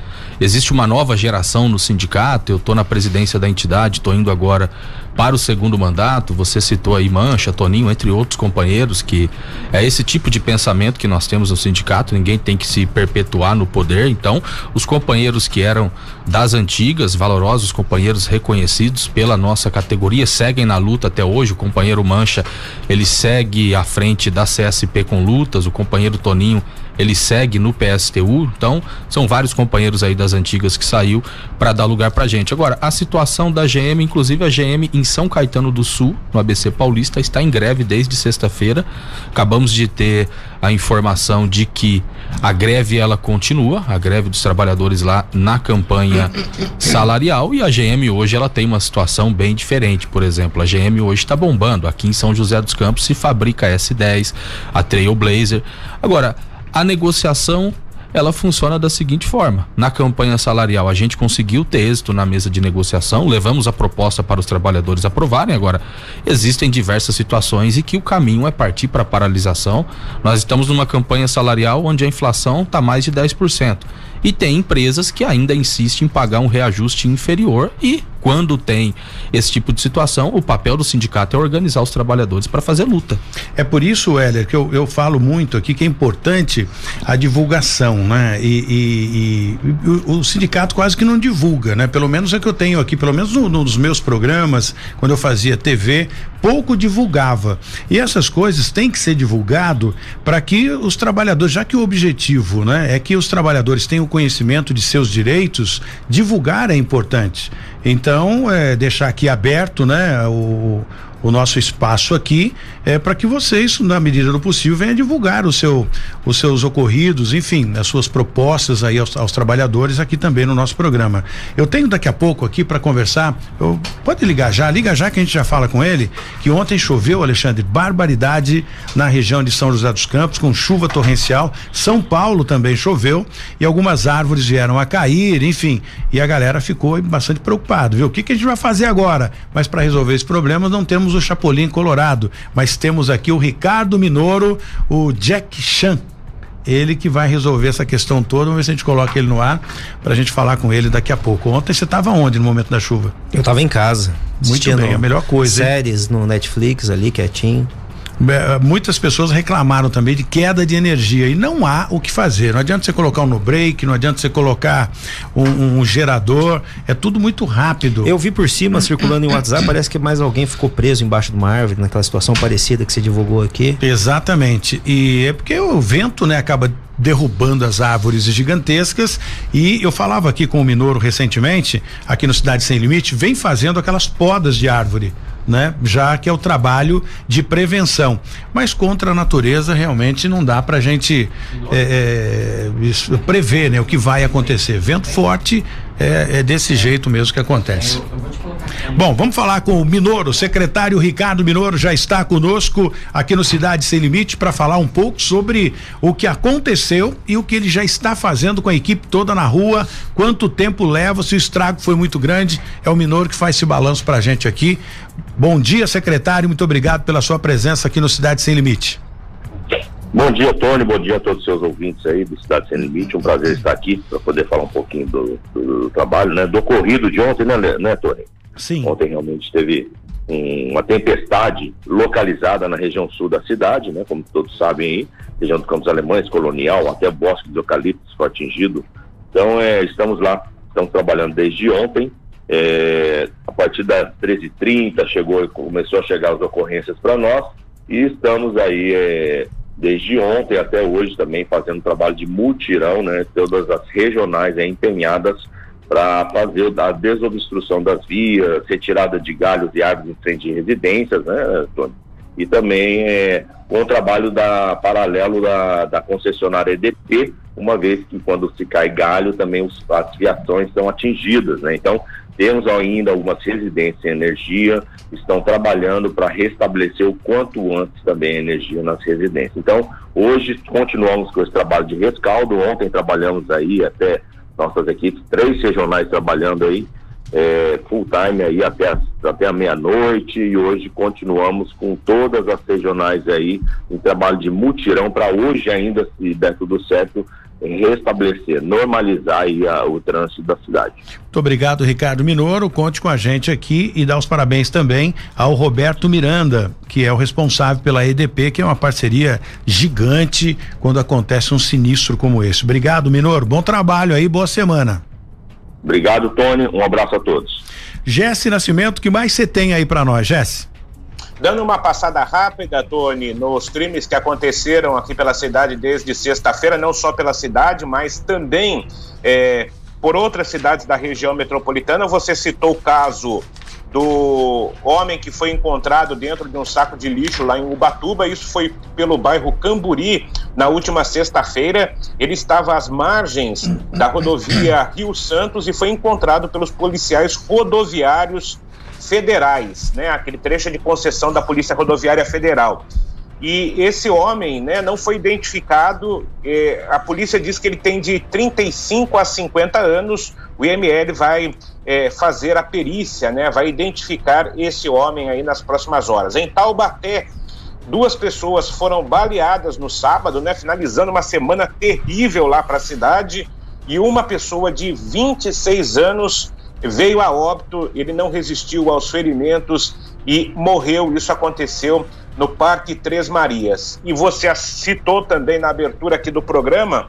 existe uma nova geração no sindicato. Eu estou na presidência da entidade, estou indo agora para o segundo mandato. Você citou aí Mancha, Toninho, entre outros companheiros, que é esse tipo de pensamento que nós temos no sindicato. Ninguém tem que se perpetuar no poder. Então, os companheiros que eram das antigas, valorosos companheiros reconhecidos pela nossa categoria, seguem na luta até hoje. O companheiro Mancha, ele segue à frente da CSP com lutas. O companheiro Toninho ele segue no PSTU, então são vários companheiros aí das antigas que saiu para dar lugar pra gente. Agora, a situação da GM, inclusive a GM em São Caetano do Sul, no ABC Paulista, está em greve desde sexta-feira. Acabamos de ter a informação de que a greve ela continua, a greve dos trabalhadores lá na campanha salarial e a GM hoje ela tem uma situação bem diferente, por exemplo, a GM hoje está bombando, aqui em São José dos Campos se fabrica a S10, a Trailblazer. Agora, a negociação ela funciona da seguinte forma: na campanha salarial a gente conseguiu ter êxito na mesa de negociação, levamos a proposta para os trabalhadores aprovarem. Agora, existem diversas situações e que o caminho é partir para paralisação. Nós estamos numa campanha salarial onde a inflação está mais de 10%. E tem empresas que ainda insistem em pagar um reajuste inferior e quando tem esse tipo de situação, o papel do sindicato é organizar os trabalhadores para fazer luta. É por isso, Heller, que eu, eu falo muito aqui que é importante a divulgação, né? E, e, e o, o, sindicato quase que não divulga, né? Pelo menos é que eu tenho aqui, pelo menos no, nos meus programas, quando eu fazia TV, pouco divulgava. E essas coisas têm que ser divulgado para que os trabalhadores, já que o objetivo, né, é que os trabalhadores tenham conhecimento de seus direitos, divulgar é importante. Então, é, deixar aqui aberto, né, o, o nosso espaço aqui é para que vocês, na medida do possível, venham divulgar o seu, os seus ocorridos, enfim, as suas propostas aí aos, aos trabalhadores aqui também no nosso programa. Eu tenho daqui a pouco aqui para conversar. Eu, pode ligar já, liga já que a gente já fala com ele. Que ontem choveu, Alexandre, barbaridade na região de São José dos Campos, com chuva torrencial. São Paulo também choveu e algumas árvores vieram a cair, enfim. E a galera ficou bastante preocupada, viu? O que, que a gente vai fazer agora? Mas para resolver esse problema, não temos o Chapolin Colorado, mas temos aqui o Ricardo Minoro, o Jack Chan ele que vai resolver essa questão toda. Vamos ver se a gente coloca ele no ar para a gente falar com ele daqui a pouco. Ontem você estava onde no momento da chuva? Eu estava em casa. Muito bem, a melhor coisa. Séries hein? no Netflix ali, quietinho. É, muitas pessoas reclamaram também de queda de energia e não há o que fazer. Não adianta você colocar um no break, não adianta você colocar um, um gerador, é tudo muito rápido. Eu vi por cima circulando em WhatsApp, parece que mais alguém ficou preso embaixo de uma árvore, naquela situação parecida que você divulgou aqui. Exatamente. E é porque o vento, né, acaba derrubando as árvores gigantescas e eu falava aqui com o Minoro recentemente, aqui no Cidade Sem Limite, vem fazendo aquelas podas de árvore né? Já que é o trabalho de prevenção. Mas contra a natureza realmente não dá para a gente é, é, prever, né? O que vai acontecer. Vento forte é, é, desse jeito mesmo que acontece. Bom, vamos falar com o Minoro, o secretário Ricardo Minoro já está conosco aqui no Cidade Sem Limite para falar um pouco sobre o que aconteceu e o que ele já está fazendo com a equipe toda na rua, quanto tempo leva, se o estrago foi muito grande. É o Minoro que faz esse balanço para a gente aqui. Bom dia, secretário, muito obrigado pela sua presença aqui no Cidade Sem Limite. Bom dia, Tony. Bom dia a todos os seus ouvintes aí do Cidade Sem Limite. Um prazer estar aqui para poder falar um pouquinho do, do, do, trabalho, né? Do ocorrido de ontem, né, né Tony? Sim. Ontem realmente teve um, uma tempestade localizada na região sul da cidade, né? Como todos sabem aí, região do Campos Alemães, Colonial, até Bosque de Eucaliptos foi atingido. Então, é, estamos lá, estamos trabalhando desde ontem. É, a partir das 13h30 chegou, começou a chegar as ocorrências para nós e estamos aí é, desde ontem até hoje também fazendo trabalho de mutirão, né? Todas as regionais é, empenhadas para fazer a desobstrução das vias, retirada de galhos e árvores em frente de residências, né, Tony? E também é, com o trabalho da paralelo da, da concessionária EDP, uma vez que quando se cai galho também os, as viações são atingidas, né? Então temos ainda algumas residências em energia, estão trabalhando para restabelecer o quanto antes também a energia nas residências. Então, hoje continuamos com esse trabalho de rescaldo. Ontem trabalhamos aí até nossas equipes, três regionais trabalhando aí, é, full time aí até, até a meia-noite e hoje continuamos com todas as regionais aí em trabalho de mutirão para hoje ainda, se der tudo certo, restabelecer, normalizar aí a, o trânsito da cidade. Muito obrigado, Ricardo Minoro. Conte com a gente aqui e dá os parabéns também ao Roberto Miranda, que é o responsável pela EDP, que é uma parceria gigante quando acontece um sinistro como esse. Obrigado, Minoro. Bom trabalho aí, boa semana. Obrigado, Tony. Um abraço a todos. Jesse Nascimento, que mais você tem aí para nós, Jesse? Dando uma passada rápida, Tony, nos crimes que aconteceram aqui pela cidade desde sexta-feira, não só pela cidade, mas também é, por outras cidades da região metropolitana. Você citou o caso do homem que foi encontrado dentro de um saco de lixo lá em Ubatuba. Isso foi pelo bairro Camburi na última sexta-feira. Ele estava às margens da rodovia Rio Santos e foi encontrado pelos policiais rodoviários federais, né? Aquele trecho de concessão da Polícia Rodoviária Federal. E esse homem, né, não foi identificado. Eh, a polícia diz que ele tem de 35 a 50 anos. O IML vai eh, fazer a perícia, né, vai identificar esse homem aí nas próximas horas. Em Taubaté, duas pessoas foram baleadas no sábado, né, finalizando uma semana terrível lá para a cidade. E uma pessoa de 26 anos veio a óbito, ele não resistiu aos ferimentos e morreu. Isso aconteceu no Parque Três Marias. E você citou também na abertura aqui do programa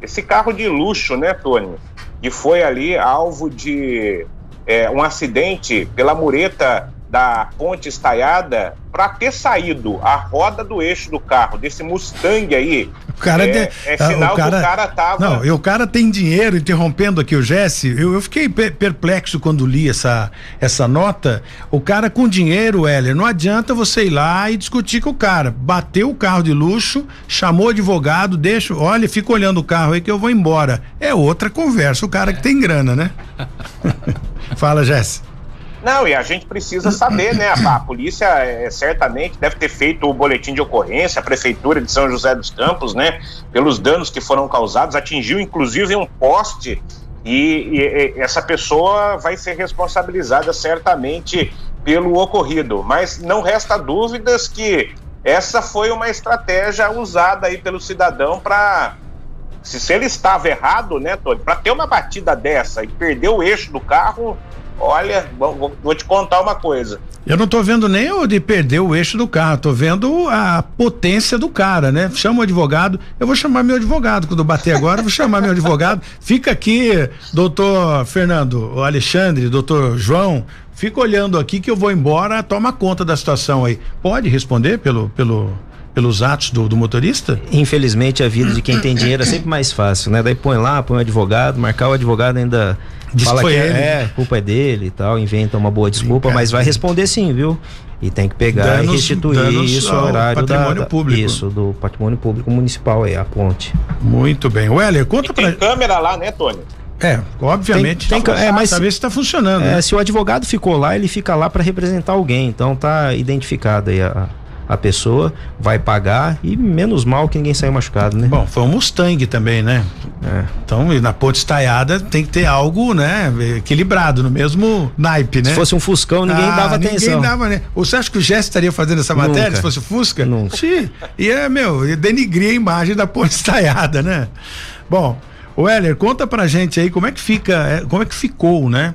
esse carro de luxo, né, Tony? Que foi ali alvo de é, um acidente pela mureta da ponte estaiada para ter saído a roda do eixo do carro, desse Mustang aí. O cara é, é, é sinal o cara, que o cara tava. Não, e o cara tem dinheiro, interrompendo aqui o Jesse. Eu, eu fiquei perplexo quando li essa, essa nota. O cara com dinheiro, Heller, não adianta você ir lá e discutir com o cara. Bateu o carro de luxo, chamou o advogado, deixa, olha, fica olhando o carro aí que eu vou embora. É outra conversa, o cara que tem grana, né? Fala, Jesse. Não, e a gente precisa saber, né? A, a polícia é, certamente deve ter feito o boletim de ocorrência, a prefeitura de São José dos Campos, né? Pelos danos que foram causados, atingiu inclusive um poste e, e, e essa pessoa vai ser responsabilizada certamente pelo ocorrido. Mas não resta dúvidas que essa foi uma estratégia usada aí pelo cidadão para se, se ele estava errado, né, Tony, para ter uma batida dessa e perder o eixo do carro, Olha, vou, vou, te contar uma coisa. Eu não tô vendo nem o de perder o eixo do carro, tô vendo a potência do cara, né? Chama o advogado, eu vou chamar meu advogado quando bater agora, vou chamar meu advogado. Fica aqui, doutor Fernando, Alexandre, doutor João, fica olhando aqui que eu vou embora, toma conta da situação aí. Pode responder pelo pelo pelos atos do, do, motorista? Infelizmente a vida de quem tem dinheiro é sempre mais fácil, né? Daí põe lá, põe o advogado, marcar o advogado ainda Diz fala que, que é, é, culpa é dele e tal, inventa uma boa desculpa, mas vai responder sim, viu? E tem que pegar danos, e restituir isso ao horário patrimônio da, público. Isso, do patrimônio público municipal aí, a ponte. Muito bem. Weller, conta para Tem câmera lá, né, Tony? É, obviamente. Tem, tem é, mas saber se está funcionando. É, né? Se o advogado ficou lá, ele fica lá para representar alguém. Então tá identificado aí a, a pessoa vai pagar e menos mal que ninguém saiu machucado, né? Bom, foi um Mustang também, né? É. Então, na ponte estaiada tem que ter algo, né, equilibrado, no mesmo naipe, né? Se fosse um Fuscão, ninguém ah, dava atenção. Ninguém dava, né? Você acha que o Jess estaria fazendo essa matéria Nunca. se fosse Fusca? Nunca. Sim. E é, meu, denigrir a imagem da ponte estaiada, né? Bom, o Heller, conta pra gente aí como é que fica, é, como é que ficou, né?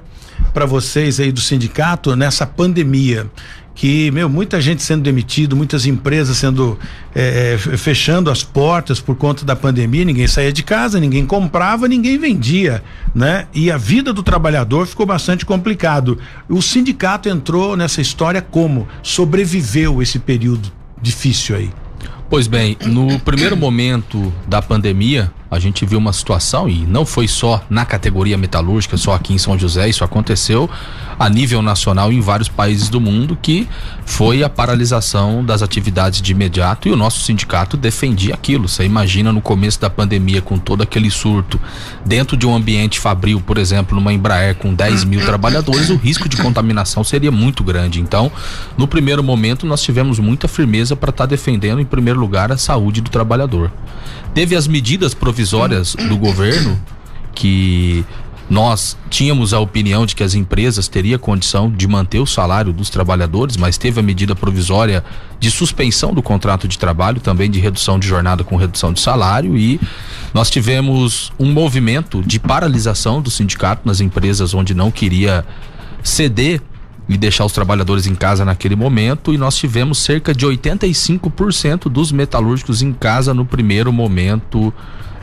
Para vocês aí do sindicato nessa pandemia que, meu, muita gente sendo demitido, muitas empresas sendo é, é, fechando as portas por conta da pandemia, ninguém saía de casa, ninguém comprava, ninguém vendia, né? E a vida do trabalhador ficou bastante complicado. O sindicato entrou nessa história como? Sobreviveu esse período difícil aí? Pois bem, no primeiro momento da pandemia, a gente viu uma situação, e não foi só na categoria metalúrgica, só aqui em São José, isso aconteceu a nível nacional em vários países do mundo, que foi a paralisação das atividades de imediato e o nosso sindicato defendia aquilo. Você imagina no começo da pandemia, com todo aquele surto, dentro de um ambiente fabril, por exemplo, numa Embraer com 10 mil trabalhadores, o risco de contaminação seria muito grande. Então, no primeiro momento, nós tivemos muita firmeza para estar tá defendendo, em primeiro lugar, a saúde do trabalhador. Teve as medidas provisórias do governo que nós tínhamos a opinião de que as empresas teriam condição de manter o salário dos trabalhadores, mas teve a medida provisória de suspensão do contrato de trabalho, também de redução de jornada com redução de salário e nós tivemos um movimento de paralisação do sindicato nas empresas onde não queria ceder e deixar os trabalhadores em casa naquele momento e nós tivemos cerca de 85% dos metalúrgicos em casa no primeiro momento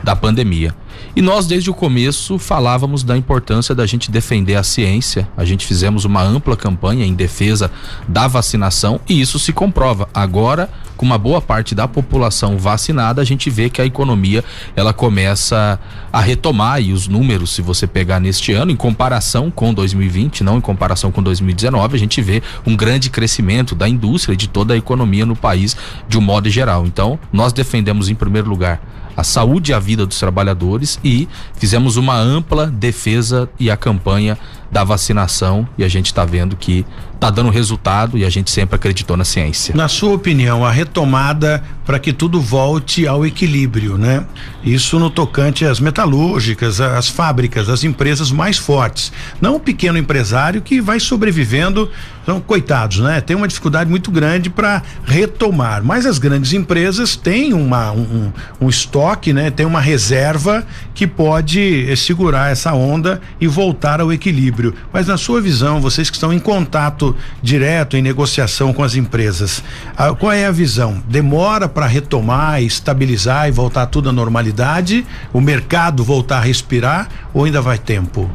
da pandemia. E nós, desde o começo, falávamos da importância da gente defender a ciência. A gente fizemos uma ampla campanha em defesa da vacinação e isso se comprova. Agora, com uma boa parte da população vacinada, a gente vê que a economia ela começa a retomar e os números, se você pegar neste ano, em comparação com 2020, não em comparação com 2019, a gente vê um grande crescimento da indústria e de toda a economia no país de um modo geral. Então, nós defendemos em primeiro lugar a saúde e a vida dos trabalhadores e fizemos uma ampla defesa e a campanha da vacinação e a gente está vendo que está dando resultado e a gente sempre acreditou na ciência. Na sua opinião, a retomada para que tudo volte ao equilíbrio, né? Isso no tocante às metalúrgicas, às fábricas, às empresas mais fortes. Não o pequeno empresário que vai sobrevivendo, são coitados, né? Tem uma dificuldade muito grande para retomar. Mas as grandes empresas têm uma, um, um estoque, né? Tem uma reserva que pode eh, segurar essa onda e voltar ao equilíbrio. Mas na sua visão, vocês que estão em contato direto em negociação com as empresas. Ah, qual é a visão? Demora para retomar, estabilizar e voltar tudo à normalidade? O mercado voltar a respirar? ou ainda vai tempo?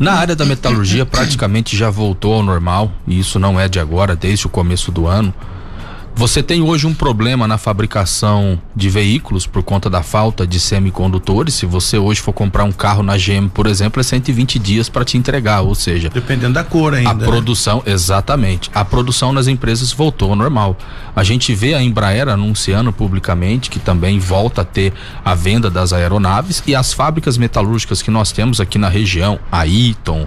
Na área da metalurgia praticamente já voltou ao normal, e isso não é de agora, desde o começo do ano. Você tem hoje um problema na fabricação de veículos por conta da falta de semicondutores. Se você hoje for comprar um carro na GM, por exemplo, é 120 dias para te entregar, ou seja, dependendo da cor ainda. A né? produção, exatamente. A produção nas empresas voltou ao normal. A gente vê a Embraer anunciando publicamente que também volta a ter a venda das aeronaves e as fábricas metalúrgicas que nós temos aqui na região, a Iton,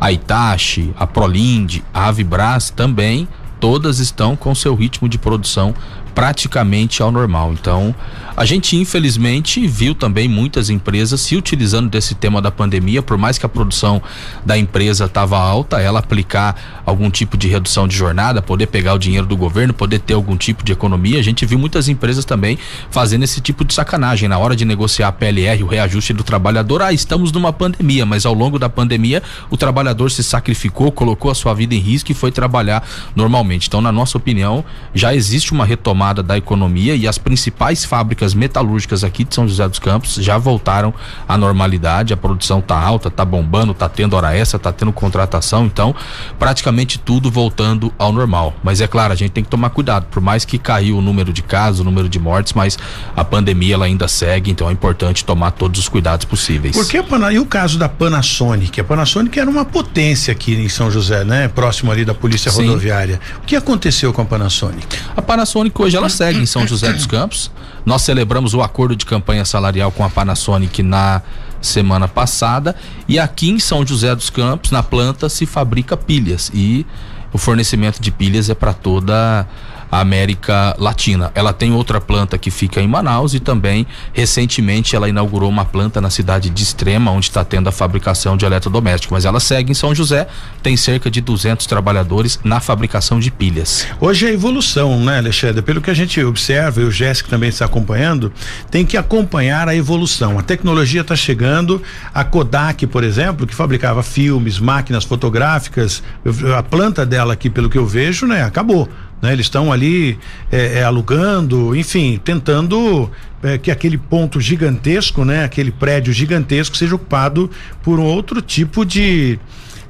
a Itachi, a Prolind, a Avibras também todas estão com seu ritmo de produção praticamente ao normal. Então, a gente infelizmente viu também muitas empresas se utilizando desse tema da pandemia, por mais que a produção da empresa estava alta, ela aplicar algum tipo de redução de jornada, poder pegar o dinheiro do governo, poder ter algum tipo de economia. A gente viu muitas empresas também fazendo esse tipo de sacanagem na hora de negociar a PLR, o reajuste do trabalhador. Ah, estamos numa pandemia, mas ao longo da pandemia o trabalhador se sacrificou, colocou a sua vida em risco e foi trabalhar normalmente. Então, na nossa opinião, já existe uma retomada da economia e as principais fábricas metalúrgicas aqui de São José dos Campos já voltaram à normalidade, a produção tá alta, tá bombando, tá tendo hora extra, tá tendo contratação, então praticamente tudo voltando ao normal. Mas é claro, a gente tem que tomar cuidado, por mais que caiu o número de casos, o número de mortes, mas a pandemia ela ainda segue, então é importante tomar todos os cuidados possíveis. Porque e o caso da Panasonic? A Panasonic era uma potência aqui em São José, né? Próximo ali da Polícia Sim. Rodoviária. O que aconteceu com a Panasonic? A Panasonic hoje ela segue em São José dos Campos. Nós celebramos o acordo de campanha salarial com a Panasonic na semana passada e aqui em São José dos Campos, na planta, se fabrica pilhas e o fornecimento de pilhas é para toda América Latina. Ela tem outra planta que fica em Manaus e também recentemente ela inaugurou uma planta na cidade de Extrema, onde está tendo a fabricação de eletrodomésticos. Mas ela segue em São José, tem cerca de 200 trabalhadores na fabricação de pilhas. Hoje é evolução, né, Alexandre? Pelo que a gente observa, e o Jéssica também está acompanhando, tem que acompanhar a evolução. A tecnologia está chegando, a Kodak, por exemplo, que fabricava filmes, máquinas fotográficas, a planta dela aqui, pelo que eu vejo, né, acabou. Né? Eles estão ali é, é, alugando, enfim, tentando é, que aquele ponto gigantesco, né? Aquele prédio gigantesco seja ocupado por um outro tipo de,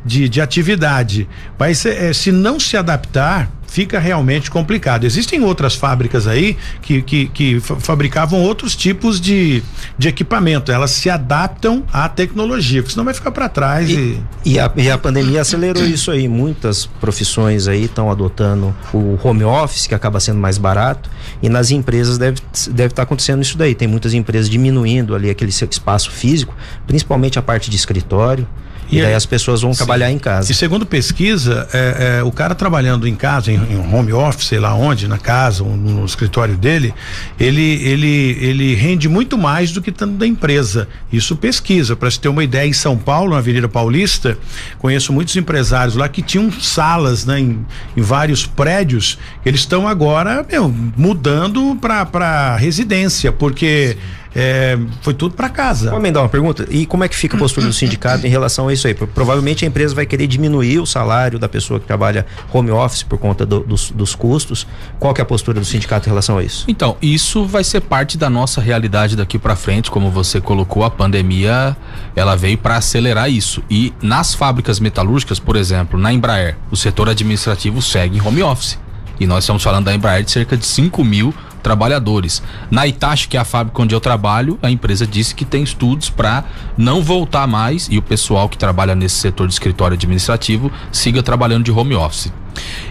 de, de atividade. Mas é, se não se adaptar, fica realmente complicado. Existem outras fábricas aí que, que, que fabricavam outros tipos de, de equipamento. Elas se adaptam à tecnologia, porque senão vai ficar para trás. E, e... E, a, e a pandemia acelerou isso aí. Muitas profissões aí estão adotando o home office, que acaba sendo mais barato. E nas empresas deve estar deve tá acontecendo isso daí. Tem muitas empresas diminuindo ali aquele espaço físico, principalmente a parte de escritório. E, e daí as pessoas vão sim. trabalhar em casa. E segundo pesquisa, é, é, o cara trabalhando em casa, em, em, home office, sei lá onde, na casa, no, no escritório dele, ele, ele, ele rende muito mais do que tanto da empresa. Isso pesquisa. Para se ter uma ideia, em São Paulo, na Avenida Paulista, conheço muitos empresários lá que tinham salas né, em, em vários prédios, eles estão agora meu, mudando para residência, porque. Sim é, foi tudo para casa. Vou dar uma pergunta. E como é que fica a postura do sindicato em relação a isso aí? Provavelmente a empresa vai querer diminuir o salário da pessoa que trabalha home office por conta do, dos, dos custos. Qual que é a postura do sindicato em relação a isso? Então, isso vai ser parte da nossa realidade daqui para frente, como você colocou, a pandemia ela veio para acelerar isso. E nas fábricas metalúrgicas, por exemplo, na Embraer, o setor administrativo segue em home office. E nós estamos falando da Embraer de cerca de 5 mil trabalhadores. Na Itachi, que é a fábrica onde eu trabalho, a empresa disse que tem estudos para não voltar mais e o pessoal que trabalha nesse setor de escritório administrativo siga trabalhando de home office.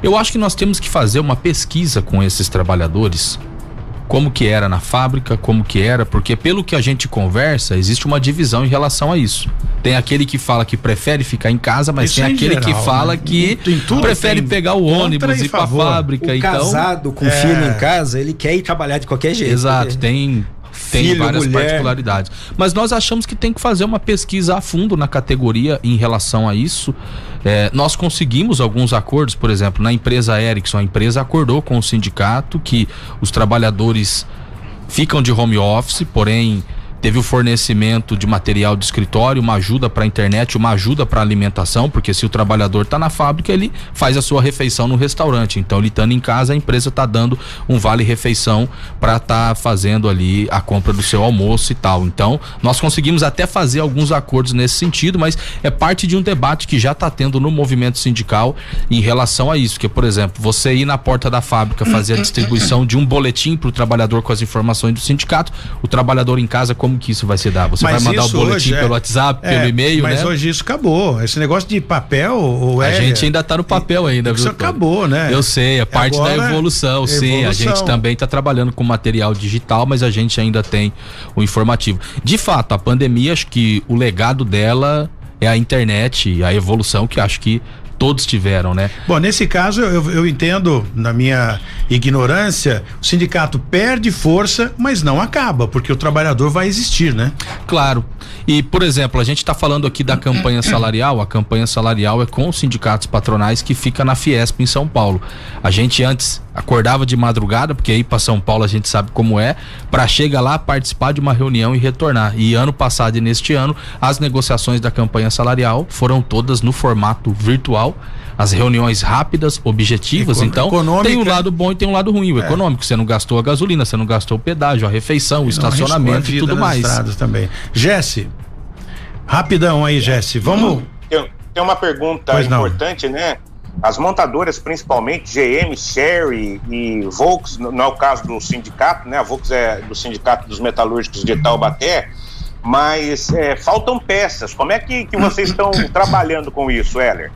Eu acho que nós temos que fazer uma pesquisa com esses trabalhadores como que era na fábrica, como que era, porque pelo que a gente conversa, existe uma divisão em relação a isso. Tem aquele que fala que prefere ficar em casa, mas isso tem aquele geral, que fala né? que prefere pegar o ônibus e ir pra fábrica. O então, casado com é... filho em casa, ele quer ir trabalhar de qualquer jeito. Exato, tem tem Filho, várias mulher. particularidades. Mas nós achamos que tem que fazer uma pesquisa a fundo na categoria em relação a isso. É, nós conseguimos alguns acordos, por exemplo, na empresa Ericsson, a empresa acordou com o sindicato que os trabalhadores ficam de home office, porém teve o fornecimento de material de escritório, uma ajuda para a internet, uma ajuda para alimentação, porque se o trabalhador está na fábrica, ele faz a sua refeição no restaurante. Então, ele estando em casa, a empresa está dando um vale refeição para estar tá fazendo ali a compra do seu almoço e tal. Então, nós conseguimos até fazer alguns acordos nesse sentido, mas é parte de um debate que já está tendo no movimento sindical em relação a isso. Que, por exemplo, você ir na porta da fábrica fazer a distribuição de um boletim para o trabalhador com as informações do sindicato, o trabalhador em casa, como que isso vai se dar? Você Mas vai mandar o boletim é- pelo WhatsApp, é, pelo e-mail, Mas né? hoje isso acabou. Esse negócio de papel, o A é, gente ainda tá no papel ainda, Isso viu? acabou, né? Eu sei, é parte Agora da evolução, é sim. A evolução. gente também está trabalhando com material digital, mas a gente ainda tem o informativo. De fato, a pandemia, acho que o legado dela é a internet, a evolução que acho que todos tiveram, né? Bom, nesse caso eu, eu entendo, na minha ignorância, o sindicato perde força, mas não acaba, porque o trabalhador vai existir, né? Claro. E, por exemplo, a gente está falando aqui da campanha salarial. A campanha salarial é com os sindicatos patronais que fica na Fiesp em São Paulo. A gente antes acordava de madrugada, porque aí para São Paulo a gente sabe como é, para chegar lá, participar de uma reunião e retornar. E ano passado e neste ano, as negociações da campanha salarial foram todas no formato virtual. As reuniões rápidas, objetivas, Econo- então econômica. tem um lado bom e tem um lado ruim. O econômico, você não gastou a gasolina, você não gastou o pedágio, a refeição, o estacionamento e tudo mais. também. Jesse, rapidão aí, Jesse. Vamos. Tem, tem uma pergunta Pois não. importante, né? As montadoras, principalmente GM, Sherry e Volks, não é o caso do sindicato, né? A Volks é do Sindicato dos Metalúrgicos de Taubaté, mas é, faltam peças. Como é que, que vocês estão trabalhando com isso, Heller?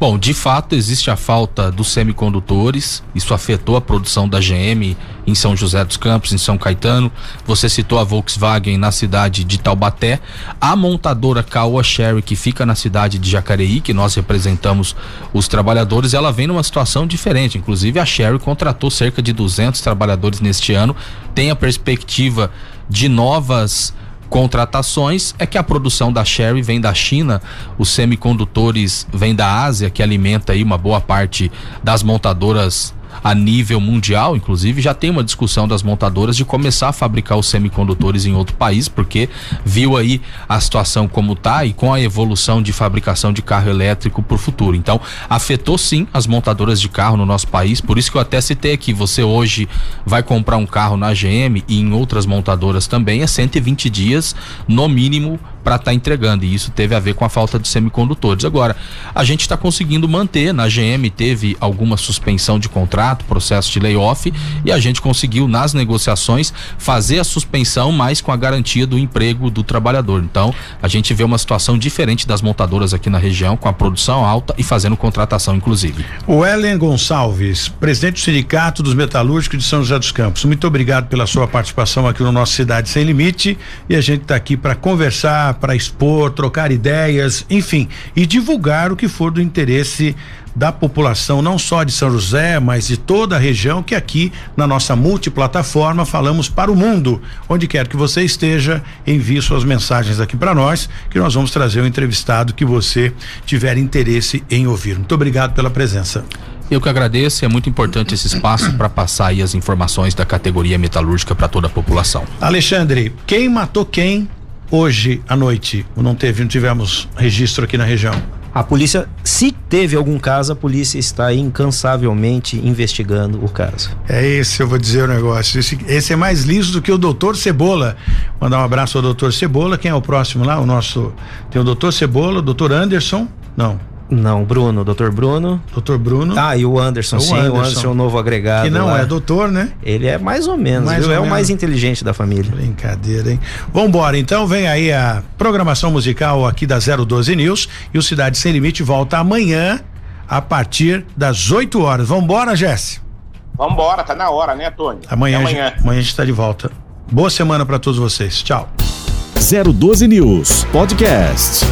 Bom, de fato existe a falta dos semicondutores, isso afetou a produção da GM em São José dos Campos, em São Caetano. Você citou a Volkswagen na cidade de Taubaté, a montadora Caoa Sherry que fica na cidade de Jacareí, que nós representamos os trabalhadores, ela vem numa situação diferente. Inclusive a Sherry contratou cerca de 200 trabalhadores neste ano, tem a perspectiva de novas contratações é que a produção da Sherry vem da China, os semicondutores vêm da Ásia, que alimenta aí uma boa parte das montadoras a nível mundial, inclusive já tem uma discussão das montadoras de começar a fabricar os semicondutores em outro país, porque viu aí a situação como tá e com a evolução de fabricação de carro elétrico para o futuro. Então, afetou sim as montadoras de carro no nosso país, por isso que eu até citei aqui, você hoje vai comprar um carro na GM e em outras montadoras também é 120 dias no mínimo para estar entregando e isso teve a ver com a falta de semicondutores. Agora, a gente está conseguindo manter, na GM teve alguma suspensão de contrato, processo de layoff e a gente conseguiu nas negociações fazer a suspensão, mas com a garantia do emprego do trabalhador. Então, a gente vê uma situação diferente das montadoras aqui na região, com a produção alta e fazendo contratação inclusive. O Ellen Gonçalves, presidente do Sindicato dos Metalúrgicos de São José dos Campos. Muito obrigado pela sua participação aqui no nosso Cidade Sem Limite. E a gente está aqui para conversar, para expor, trocar ideias, enfim, e divulgar o que for do interesse da população, não só de São José, mas de toda a região, que aqui na nossa multiplataforma falamos para o mundo. Onde quer que você esteja, envie suas mensagens aqui para nós, que nós vamos trazer o entrevistado que você tiver interesse em ouvir. Muito obrigado pela presença. Eu que agradeço, é muito importante esse espaço para passar aí as informações da categoria metalúrgica para toda a população. Alexandre, quem matou quem hoje à noite? Não teve, não tivemos registro aqui na região. A polícia, se teve algum caso, a polícia está incansavelmente investigando o caso. É esse, eu vou dizer o negócio. Esse, esse é mais liso do que o doutor Cebola. Mandar um abraço ao doutor Cebola. Quem é o próximo lá? O nosso. Tem o doutor Cebola, o doutor Anderson. Não. Não, Bruno, doutor Bruno. Doutor Bruno. Ah, e o Anderson, O sim, Anderson. o Anderson é o novo agregado. que não lá. é doutor, né? Ele é mais ou menos, Mais viu? ou é o menos. mais inteligente da família. Brincadeira, hein? Vambora, então vem aí a programação musical aqui da 012 News e o Cidade Sem Limite volta amanhã a partir das 8 horas. Vambora, Jesse. Vambora, tá na hora, né, Tony? Amanhã, Até a gente- amanhã a gente está de volta. Boa semana para todos vocês. Tchau. 012 News Podcast.